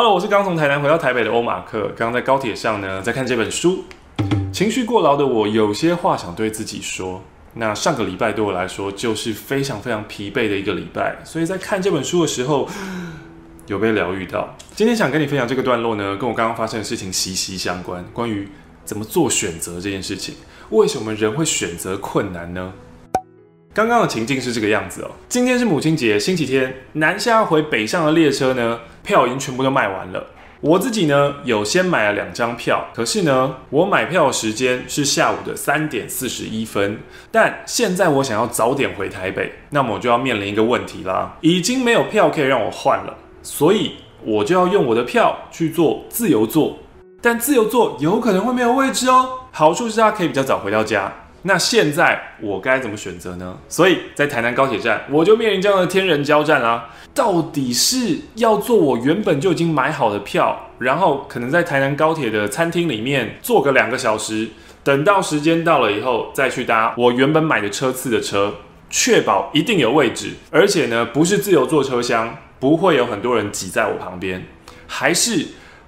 Hello，我是刚从台南回到台北的欧马克。刚刚在高铁上呢，在看这本书，情绪过劳的我有些话想对自己说。那上个礼拜对我来说就是非常非常疲惫的一个礼拜，所以在看这本书的时候有被疗愈到。今天想跟你分享这个段落呢，跟我刚刚发生的事情息息相关，关于怎么做选择这件事情。为什么人会选择困难呢？刚刚的情境是这个样子哦。今天是母亲节，星期天，南下回北上的列车呢，票已经全部都卖完了。我自己呢，有先买了两张票，可是呢，我买票的时间是下午的三点四十一分。但现在我想要早点回台北，那么我就要面临一个问题啦，已经没有票可以让我换了，所以我就要用我的票去坐自由座。但自由座有可能会没有位置哦。好处是它可以比较早回到家。那现在我该怎么选择呢？所以在台南高铁站，我就面临这样的天人交战啦。到底是要坐我原本就已经买好的票，然后可能在台南高铁的餐厅里面坐个两个小时，等到时间到了以后再去搭我原本买的车次的车，确保一定有位置，而且呢不是自由坐车厢，不会有很多人挤在我旁边，还是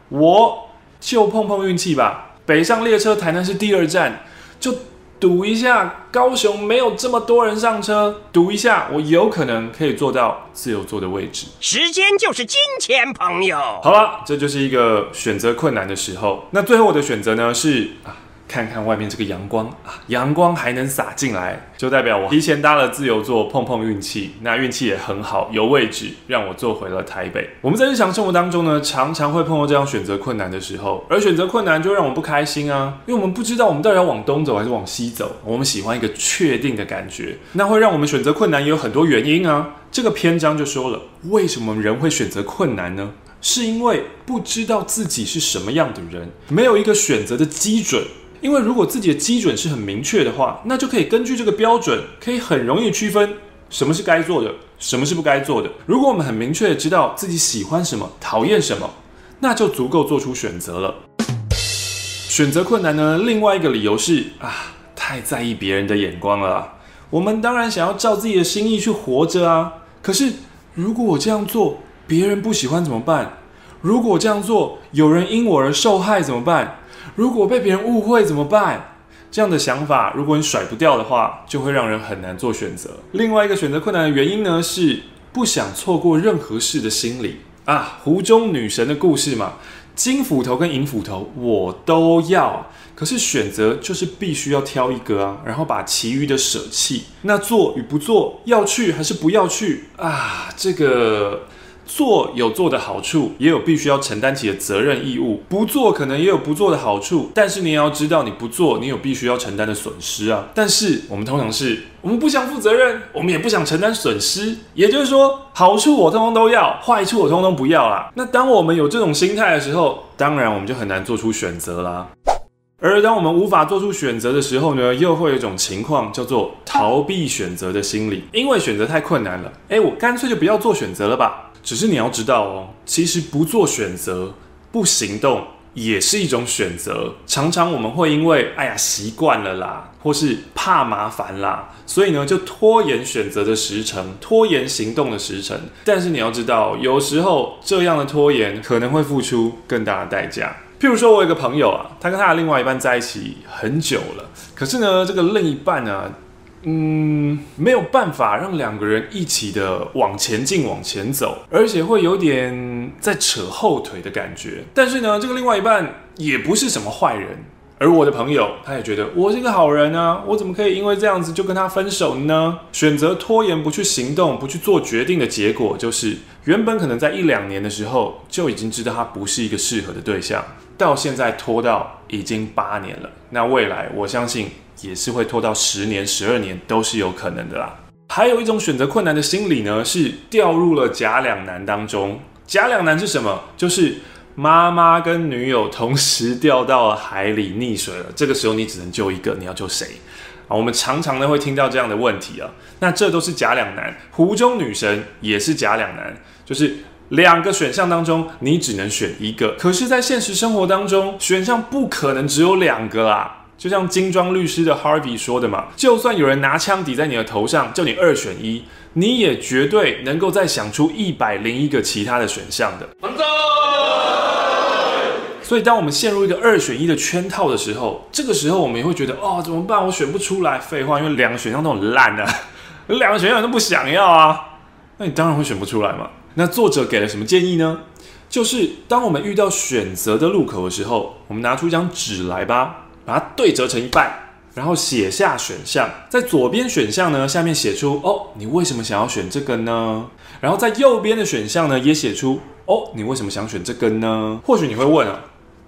我就碰碰运气吧，北上列车台南是第二站，就。赌一下，高雄没有这么多人上车。赌一下，我有可能可以坐到自由座的位置。时间就是金钱，朋友。好了，这就是一个选择困难的时候。那最后我的选择呢是啊。看看外面这个阳光啊，阳光还能洒进来，就代表我提前搭了自由座，碰碰运气。那运气也很好，有位置让我坐回了台北。我们在日常生活当中呢，常常会碰到这样选择困难的时候，而选择困难就让我们不开心啊，因为我们不知道我们到底要往东走还是往西走。我们喜欢一个确定的感觉，那会让我们选择困难也有很多原因啊。这个篇章就说了，为什么人会选择困难呢？是因为不知道自己是什么样的人，没有一个选择的基准。因为如果自己的基准是很明确的话，那就可以根据这个标准，可以很容易区分什么是该做的，什么是不该做的。如果我们很明确的知道自己喜欢什么，讨厌什么，那就足够做出选择了。选择困难呢，另外一个理由是啊，太在意别人的眼光了。我们当然想要照自己的心意去活着啊，可是如果我这样做，别人不喜欢怎么办？如果我这样做，有人因我而受害怎么办？如果被别人误会怎么办？这样的想法，如果你甩不掉的话，就会让人很难做选择。另外一个选择困难的原因呢，是不想错过任何事的心理啊。湖中女神的故事嘛，金斧头跟银斧头我都要，可是选择就是必须要挑一个啊，然后把其余的舍弃。那做与不做，要去还是不要去啊？这个。做有做的好处，也有必须要承担起的责任义务；不做可能也有不做的好处，但是你也要知道，你不做，你有必须要承担的损失啊。但是我们通常是，我们不想负责任，我们也不想承担损失，也就是说，好处我通通都要，坏处我通通不要啦。那当我们有这种心态的时候，当然我们就很难做出选择啦。而当我们无法做出选择的时候呢，又会有一种情况叫做逃避选择的心理，因为选择太困难了，诶，我干脆就不要做选择了吧。只是你要知道哦，其实不做选择、不行动也是一种选择。常常我们会因为哎呀习惯了啦，或是怕麻烦啦，所以呢就拖延选择的时程，拖延行动的时程。但是你要知道，有时候这样的拖延可能会付出更大的代价。譬如说，我有一个朋友啊，他跟他的另外一半在一起很久了，可是呢，这个另一半呢。嗯，没有办法让两个人一起的往前进、往前走，而且会有点在扯后腿的感觉。但是呢，这个另外一半也不是什么坏人，而我的朋友他也觉得我是个好人啊，我怎么可以因为这样子就跟他分手呢？选择拖延、不去行动、不去做决定的结果，就是原本可能在一两年的时候就已经知道他不是一个适合的对象，到现在拖到已经八年了。那未来我相信。也是会拖到十年、十二年都是有可能的啦。还有一种选择困难的心理呢，是掉入了假两难当中。假两难是什么？就是妈妈跟女友同时掉到了海里溺水了。这个时候你只能救一个，你要救谁？啊，我们常常呢会听到这样的问题啊。那这都是假两难。湖中女神也是假两难，就是两个选项当中你只能选一个。可是，在现实生活当中，选项不可能只有两个啦。就像精装律师的 Harvey 说的嘛，就算有人拿枪抵在你的头上，叫你二选一，你也绝对能够再想出一百零一个其他的选项的。所以当我们陷入一个二选一的圈套的时候，这个时候我们也会觉得哦，怎么办？我选不出来。废话，因为两个选项都很烂啊，两个选项都不想要啊，那你当然会选不出来嘛。那作者给了什么建议呢？就是当我们遇到选择的路口的时候，我们拿出一张纸来吧，把它对折成一半。然后写下选项，在左边选项呢，下面写出哦，你为什么想要选这个呢？然后在右边的选项呢，也写出哦，你为什么想选这个呢？或许你会问啊，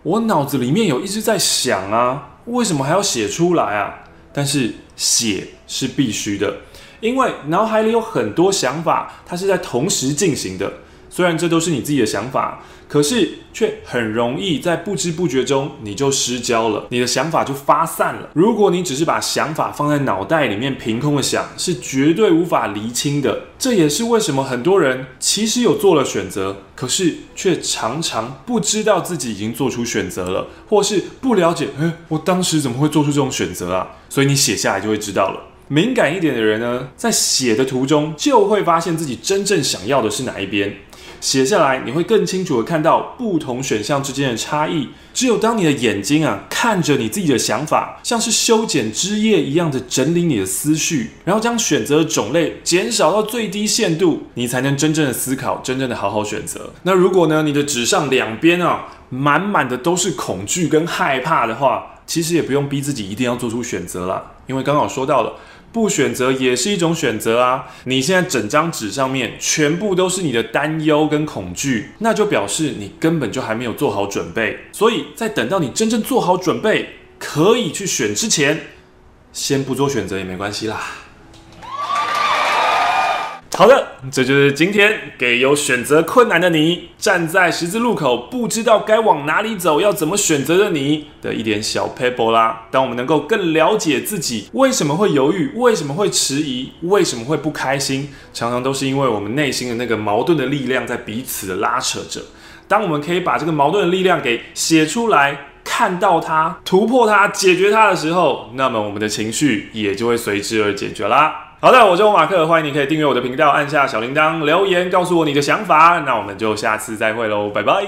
我脑子里面有一直在想啊，为什么还要写出来啊？但是写是必须的，因为脑海里有很多想法，它是在同时进行的。虽然这都是你自己的想法，可是却很容易在不知不觉中你就失焦了，你的想法就发散了。如果你只是把想法放在脑袋里面凭空的想，是绝对无法厘清的。这也是为什么很多人其实有做了选择，可是却常常不知道自己已经做出选择了，或是不了解，诶，我当时怎么会做出这种选择啊？所以你写下来就会知道了。敏感一点的人呢，在写的途中就会发现自己真正想要的是哪一边。写下来，你会更清楚地看到不同选项之间的差异。只有当你的眼睛啊看着你自己的想法，像是修剪枝叶一样的整理你的思绪，然后将选择的种类减少到最低限度，你才能真正的思考，真正的好好选择。那如果呢，你的纸上两边啊满满的都是恐惧跟害怕的话，其实也不用逼自己一定要做出选择啦，因为刚好说到了。不选择也是一种选择啊！你现在整张纸上面全部都是你的担忧跟恐惧，那就表示你根本就还没有做好准备。所以在等到你真正做好准备，可以去选之前，先不做选择也没关系啦。好的，这就是今天给有选择困难的你，站在十字路口不知道该往哪里走，要怎么选择的你的一点小 paper 啦。当我们能够更了解自己为什么会犹豫，为什么会迟疑，为什么会不开心，常常都是因为我们内心的那个矛盾的力量在彼此的拉扯着。当我们可以把这个矛盾的力量给写出来，看到它，突破它，解决它的时候，那么我们的情绪也就会随之而解决啦。好的，我是马克，欢迎你可以订阅我的频道，按下小铃铛，留言告诉我你的想法，那我们就下次再会喽，拜拜。